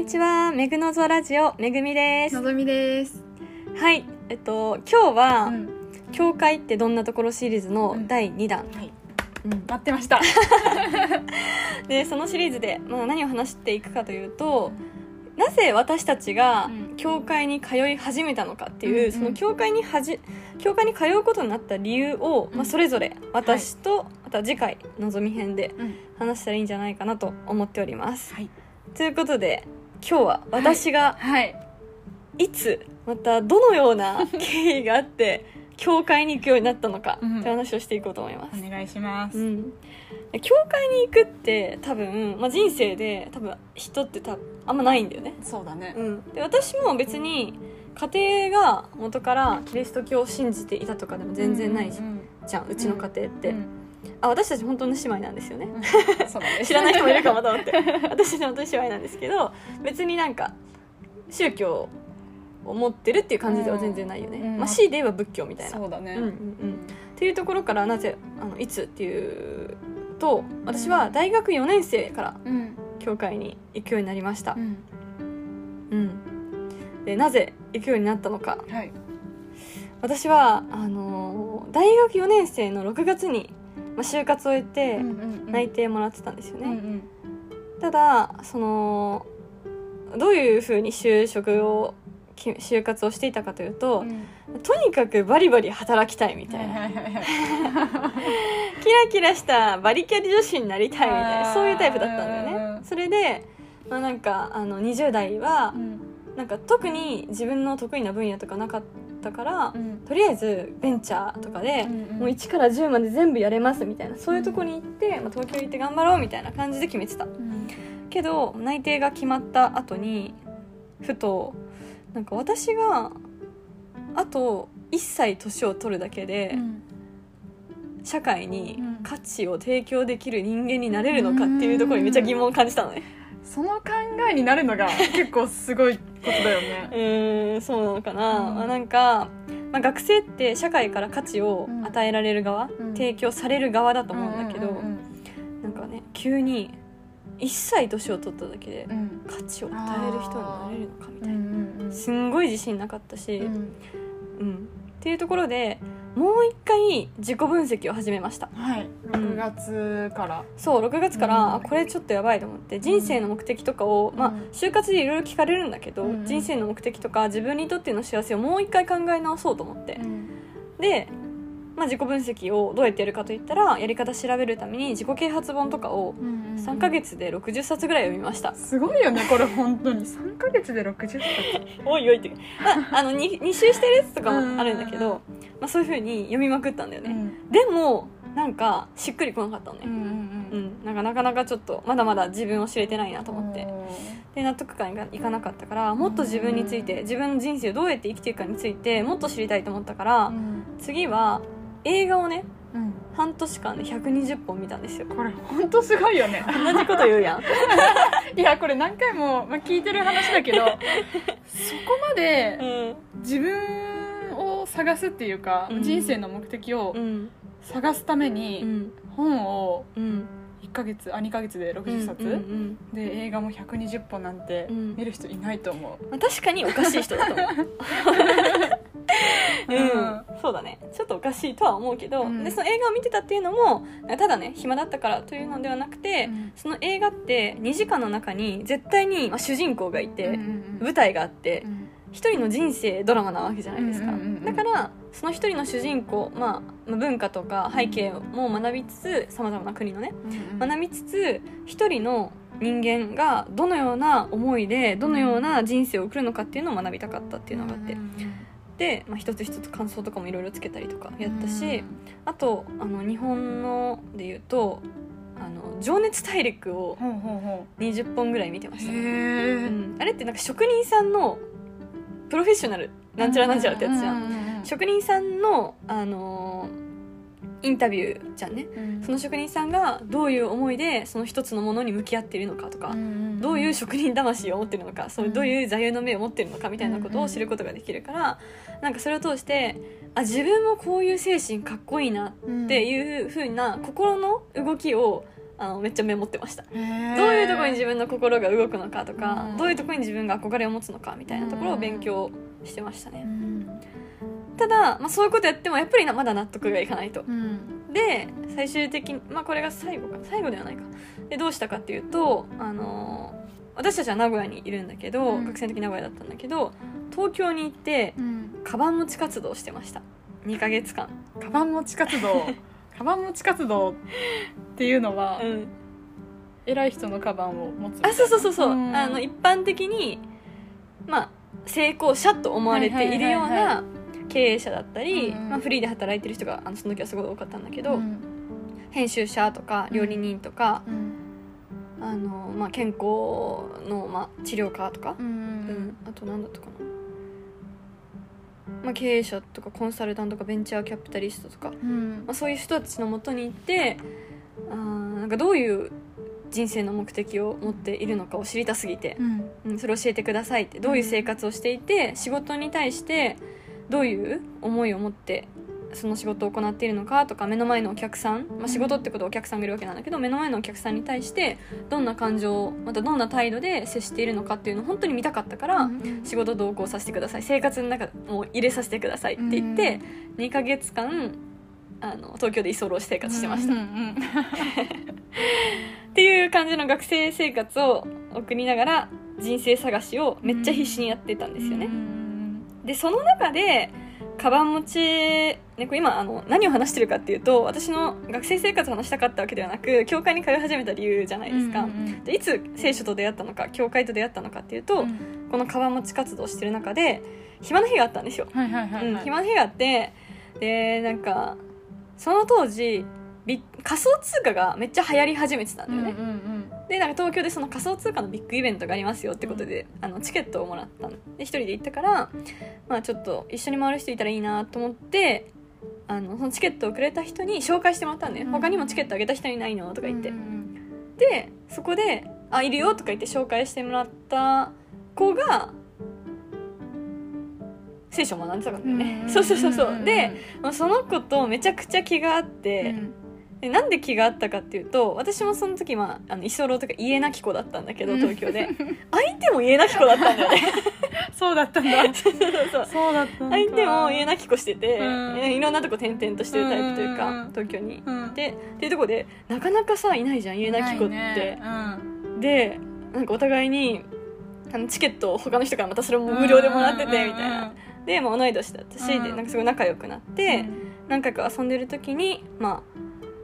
にちは。めぐのぞラジオ、めぐみです。のぞみです。はい。えっと、今日は、うん教会ってどんなところシリーズのうん第2弾。はい。うん待ってました。で、そのシリーズで、まあ、何を話していくかというと、なぜ私たちがうん教会に通い始めたのかっていう、うんうんその教会にはじ教会に通うことになった理由を、まあ、うんそれぞれ私と、また次回のぞみ編でうん話したらいいんじゃないかなと思っております。はい。ということで今日は私がはい。いつまたどのような 経緯があって教会に行くようになったのかうんって話をしていこうと思います。お願いします。うん、教会に行くって多分、まあ、人生で多分人って多分あんまないんだよね。そうだね。うん、で私も別に家庭が元からキリスト教を信じていたとかでも全然ないじうんじゃんうちの家庭って、うんあ私たち本当の姉妹なんですよねうん。知らない人もいるかもと思って私の本当に姉妹なんですけど別になんか宗教を持ってるっていう感じでは全然ないよね、うんまあ、C で言えば仏教みたいなそうだね。うんうんうん、っていうところからなぜあのいつっていうと私は大学4年生からうん。教会に行くようになりましたう、ん。うん、でなぜ行くようになったのかはい。私はあのー大学4年生の6月に、まあ、就活を終えて内定もらってたんですよね、うんうん。ただそのどういうふうに就職をき就活をしていたかというと、うん。とにかくバリバリ働きたいみたいな、キラキラしたバリキャリ女子になりたいみたいなそういうタイプだったんだようんねそれで、まあ、なんかあの20代はうん。なんか特に自分の得意な分野とかなかったから、うん。とりあえずベンチャーとかで、うんもう1から10まで全部やれますみたいなそういうとこに行って、まあ、東京行って頑張ろうみたいな感じで決めてた。うん。けど内定が決まった後にふとなんか私があと1歳年を取るだけで、うん。社会にうん。価値を提供できる人間になれるのかっていうところにめっちゃ疑問を感じたのね。その考えになるのが結構すごいことだようね。ーんそうなのかな、うん。まあ、なんか、まあ、学生って社会から価値を与えられる側、うん。提供される側だと思うんだけど、うなんかね急に1歳年を取っただけで価値を与える人になれるのかみたいな、すんごい自信なかったし、うん。うんっていうところでもう一回自己分析を始めました。はい。6月から。そう6月から、うん。あこれちょっとやばいと思って人生の目的とかを、まあうん就活でいろいろ聞かれるんだけど、うん。人生の目的とか自分にとっての幸せをもう一回考え直そうと思って、で、まあ、自己分析をどうやってやるかといったらやり方調べるために自己啓発本とかを3ヶ月で60冊ぐらい読みました、すごいよねこれ本当に。3ヶ月で60冊。おいおいって、まあ、あの 2, 2周してるやつとかもあるんだけど、まあ、そういうふうに読みまくったんだよね、でもなんかしっくりこなかったのね、うんうんなんかなかなかちょっとまだまだ自分を知れてないなと思って。で納得感がいかなかったからもっと自分について自分の人生をどうやって生きていくかについてもっと知りたいと思ったから、次は映画をね半年間で120本見たんですよ。これ本当すごいよね。同じこと言うやん。いやこれ何回も、まあ、聞いてる話だけど そこまでうん。自分を探すっていうか、うん。人生の目的をうん。探すためうにん。本をうん。1ヶ月あ2ヶ月で60冊、うんうんで映画も120本なんてうん。見る人いないと思う、まあ、確かにおかしい人だと思う。うん。うん、そうだね。ちょっとおかしいとは思うけど、うん。でその映画を見てたっていうのもただね暇だったからというのではなくて、その映画って2時間の中に絶対に、まあ、主人公がいて、舞台があって一人の人生ドラマなわけじゃないですか、うんうんうんうん。だからその一人の主人公、まあ、まあ文化とか背景も学びつつさまざまな国のね学びつつ一人の人間がどのような思いでどのような人生を送るのかっていうのを学びたかったっていうのがあって、で、まあ、一つ一つ感想とかもいろいろつけたりとかやったし、あとあの日本ので言うと「あの情熱大陸」をほうほうほ20本ぐらい見てまうした、へうえん、あれってなんか職人さんのプロフェッショナルなんちゃらなんちゃらってやつじゃん、ん職人さんの、あのーインタビューじゃんね。その職人さんがどういう思いでその一つのものに向き合っているのかとか、どういう職人魂を持ってるのかそううん。どういう座右の銘を持ってるのかみたいなことを知ることができるからなんかそれを通してあ自分もこういう精神かっこいいなっていうふうな心の動きをあのめっちゃメモってました。どういうところに自分の心が動くのかとか、うん。どういうところに自分が憧れを持つのかみたいなところを勉強してましたね、ただ、まあ、そういうことやってもやっぱりなまだ納得がいかないと。うん。で最終的にまあこれが最後か。最後ではないか。でどうしたかっていうとあのー私たちは名古屋にいるんだけど、うん。学生の時名古屋だったんだけど東京に行ってうん。カバン持ち活動をしてました。2ヶ月間。カバン持ち活動。カバン持ち活動っていうのは、うん。偉い人のカバンを持つみたいな。あそうそうそうそう、ん。あの一般的にまあ成功者と思われているようはいはいはい。な経営者だったり、うんまあ、フリーで働いてる人があのその時はすごい多かったんだけど、うん。編集者とか料理人とか、うん。あのまあ、健康の、まあ、治療家とか、うんうんあと何だったかな、まあ、経営者とかコンサルタントとかベンチャーキャピタリストとか、うん。まあ、そういう人たちのもとに行ってあーなんかどういう人生の目的を持っているのかを知りたすぎて、うん。うん、それ教えてくださいって。どういう生活をしていて仕事に対してどういう思いを持ってその仕事を行っているのかとか目の前のお客さん、まあ、仕事ってことはお客さんがいるわけなんだけど目の前のお客さんに対してどんな感情またどんな態度で接しているのかっていうのを本当に見たかったから、うん。仕事同行させてください。生活の中も入れさせてくださいって言って、2ヶ月間あの東京で居候生活してました、うんうんっていう感じの学生生活を送りながら人生探しをめっちゃ必死にやってたんですよね、うんでその中でカバン持ち、ね、これ今あの何を話してるかっていうと私の学生生活を話したかったわけではなく教会に通い始めた理由じゃないですか、うんうんでいつ聖書と出会ったのか教会と出会ったのかっていうと、うん。このカバン持ち活動をしてる中で暇な日があったんですよ、はいはいはいうん、はい暇な日があってでなんかその当時ビ仮想通貨がめっちゃ流行り始めてたんだよね、うんうんでなんか東京でその仮想通貨のビッグイベントがありますよってことで、あのチケットをもらったの。で一人で行ったから、まあ、ちょっと一緒に回る人いたらいいなと思ってあのそのチケットをくれた人に紹介してもらったんだよ、うん他にもチケットあげた人いないのとか言って、うんうん。でそこで「あいるよ」とか言って紹介してもらった子が聖書を学んでたかね、そうそうそうそう。で、まあ、その子とめちゃくちゃ気があって、でなんで気があったかっていうと私もその時、まあ、あの居候とか家なき子だったんだけどうん。東京で。相手も家なき子だったんだよね。そうだったんだ。そうそうそう。そうだったんだ。相手も家なき子してて、うん。えいろんなとこ転々としてるタイプというか、うんうんうん。東京に。うん。でっていうとこでなかなかさいないじゃん家なき子って、ね。でなんかお互いにあのチケットを他の人からまたそれも無料でもらっててみたいな、で、まあ、同い年だったし、うん。でなんかすごい仲良くなって、何回か遊んでる時にま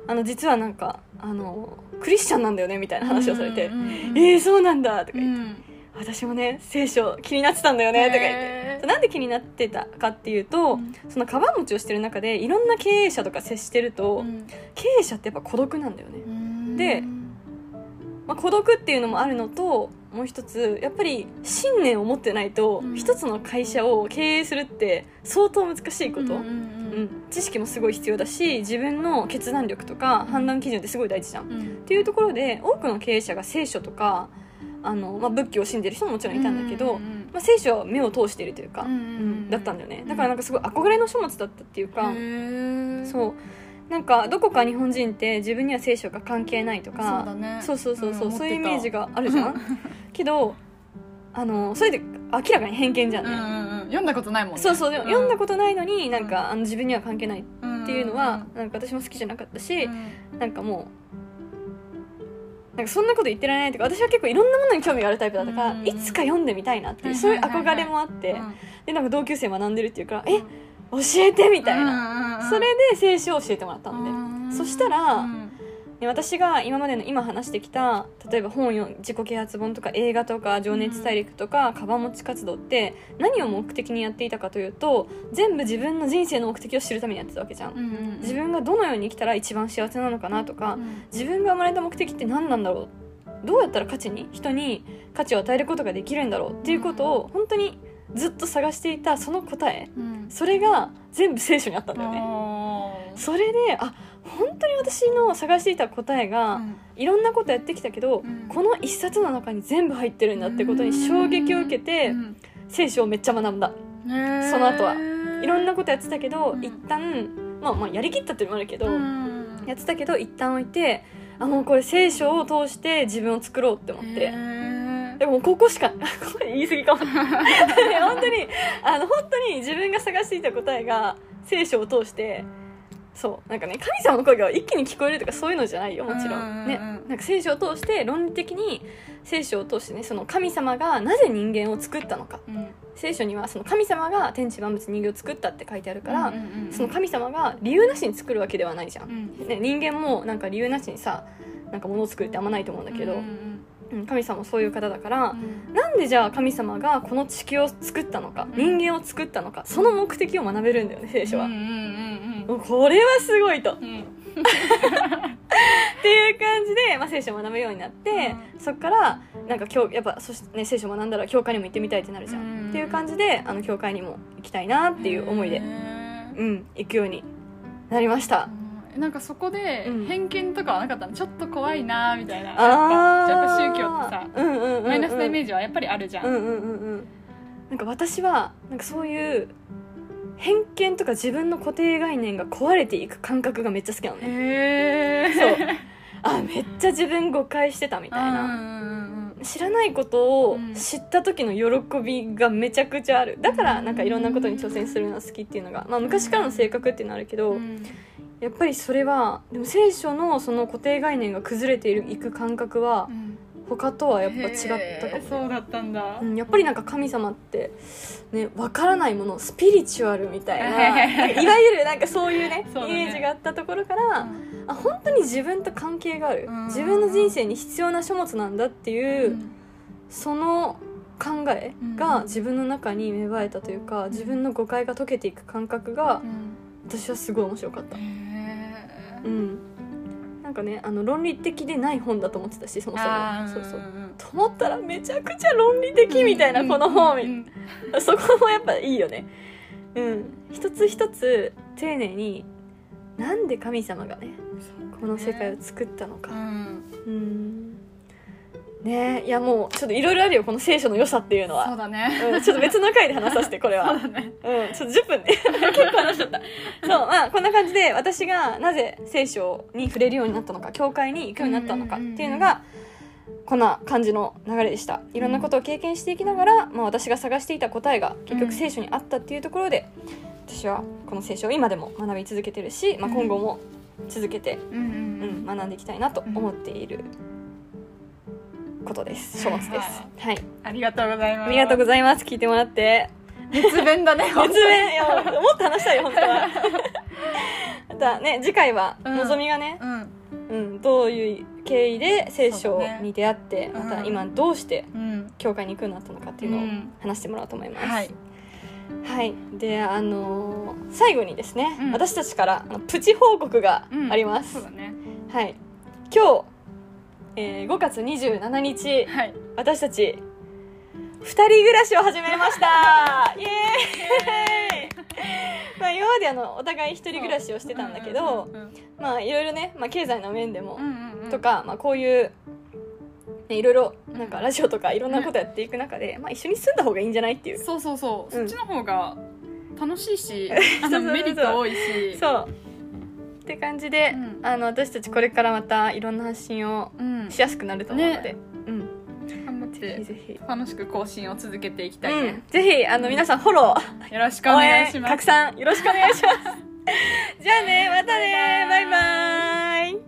ああの実はなんかあのクリスチャンなんだよねみたいな話をされて「うんうんうんえー、そうなんだ」とかう言って、ん。私もね聖書気になってたんだよね」とか言って。なんで気になってたかっていうと、うん。そのカバン持ちをしてる中でいろんな経営者とか接してると、うん。経営者ってやっぱ孤独なんだよね、うん。でまあ、孤独っていうのもあるのともう一つやっぱり信念を持ってないとうん。一つの会社を経営するって相当難しいこと、うんうんうん知識もすごい必要だし自分の決断力とか判断基準ってすごい大事じゃん。っうん。ていうところで多くの経営者が聖書とかあの、まあ、仏教を信じてる人ももちろんいたんだけど、うんうんまあ、聖書は目を通しているというか、うんうんうん。うんだったんだよね。だからなんかすごい憧れの書物だったっていうか、へー。そう。なんかどこか日本人って自分には聖書が関係ないとそうね。そうそうそうそう、んそういうイメージががあるじゃんけどあのそれで明らかに偏見じゃんね、うんうんうん。読んだことないもんね。そうそうでも読んだとことないのになんか、あの自分には関係ないっっていうのは、なんか私も好きじゃなかったし、うん。なんかもうなんかそんなこと言ってられないとか私は結構いろんなものに興味があるタイプだったから、うん。いつか読んでみたいなっていう、はいそういう憧れもあって、うん。でなんか同級生学んでるっていうから、え教えてみたいな、なそれで聖書を教えてもらったんで、そしたらで私が今までの今話してきた例えば本を自己啓発本とか映画とか情熱大陸とか、カバン持ち活動って何を目的にやっていたかというと全部自分の人生の目的を知るためにやってたわけじゃん、自分がどのように生きたら一番幸せなのかなとか、自分が生まれた目的って何なんだろう。どうやったら価値に人に価値を与えることができるんだろうっていうことを本当にずっと探していたその答え。それが全部聖書にあったんだよね。それであ本当に私の探していた答えが、いろんなことやってきたけど、うん。この一冊の中に全部入ってるんだってことに衝撃を受けて、聖書をめっちゃ学んだ。その後は。いろんなことやってたけど、うん。一旦まあまあやりきったっていうのもあるけど、やってたけど一旦置いてあもうこれ聖書を通して自分を作ろうって思って。でもここしか 言い過ぎかも。本当にあの本当に自分が探していた答えが聖書を通してそう。なんかね神様の声が一気に聞こえるとかそういうのじゃないよもちろうんねなんか聖書を通して論理的に聖書を通してねその神様がなぜ人間を作ったのか。うん。聖書にはその神様が天地万物人間を作ったって書いてあるから、その神様が理由なしに作るわけではないじゃん、うん。ね、人間もなんか理由なしにさなんか物を作るってあんまないと思うんだけど、神様もそういう方だからう、ん。なんでじゃあ神様がこの地球を作ったのか、うん。人間を作ったのかその目的を学べるんだよね聖書は。うんう、んうんもうこれはすごいと。っうん。うんていう感じで、まあ、聖書を学ぶようになって、そっからなんか今日やっぱそして、ね、聖書を学んだら教会にも行ってみたいってなるじゃん、うん。っていう感じであの教会にも行きたいなっていう思いで、うん、行くようになりました、うん。なんかそこでうん。偏見とかはなかったの？ちょっと怖いなみたいな。やっぱ宗教ってさうんうんうんうん。マイナスなイメージはやっぱりあるじゃん、うんうんうんうん。なんか私はなんかそういう偏見とか自分の固定概念が壊れていく感覚がめっちゃ好きなのね。そう。あめっちゃ自分誤解してたみたいな。知らないことをうん。知った時の喜びがめちゃくちゃある。だからなんかいろんなことに挑戦するのが好きっていうのが、まあ、昔からの性格っていうのはあるけど、やっぱりそれはでも聖書のその固定概念が崩れているいく感覚は他とはやっぱ違ったかもね、そうだったんだ、うん、やっぱりなんか神様ってねわからないものスピリチュアルみたいないわゆるなんかそういうね ね。イメージがあったところから、あ本当に自分と関係がある、うん。自分の人生に必要な書物なんだっていう、うん。その考えが自分の中に芽生えたというか、自分の誤解が解けていく感覚が私はすごい面白かった。うんかねあの論理的でない本だと思ってたしそもそも。そうそう。うんと思ったらめちゃくちゃ論理的みたいな、この本、うん。そこもやっぱいいよね。うん。一つ一つ丁寧になんで神様がね。この世界を作ったのか。うん。うんね。いやもうちょっといろいろあるよこの聖書の良さっていうのそうはだね。うん、ちょっと別の回で話させてこれは。そうだね。うん、ちょっと10分ね。結構話しちゃった。そうまあこんな感じで私がなぜ聖書に触れるようになったのか教会に行くようになったのかっていうのがこんな感じの流れでした。いろんなことを経験していきながら、まあ、私が探していた答えが結局聖書にあったっていうところで、私はこの聖書を今でも学び続けてるし、まあ、今後も続けて、うんうん。うん学んでいきたいなと思っていることです。書物です。はい。ありがとうございます。ありがとうございます。聞いてもらって。熱弁だね。熱弁。いやもっと話したいよ本当は。またね次回はうん。のぞみがね、うん。うんどういう経緯で聖書に出会って、うんまた今どうしてうん。教会に行くようになったのかっていうのをうん。話してもらおうと思います、はい。はい。であのー最後にですね、うん。私たちからプチ報告がうん。あります、そうだね。はい。今日、えー5月27日はい。私たち二人暮らしを始めました。イエーイ。まあ今まであのお互い一人暮らしをしてたんだけど、う。んうんまあいろいろね、まあ、経済の面でもうんうんうん。とか、まあ、こういう、ね、いろいろなんかラジオとかいろんなことやっていく中で、まあ、一緒に住んだ方がいいんじゃないっていうそうそうそう、うんそっちの方が楽しいしメリット多いしそうって感じで、うん。あの私たちこれからまたいろんな発信をうん。しやすくなると思うので、ね。うん。頑張っぜひてぜひ、楽しく更新を続けていきたいね。うん、、ぜひあの皆さんフォロー。よろしくお願いします。応援拡散よろしくお願いします。じゃあねまたね。バイバーイ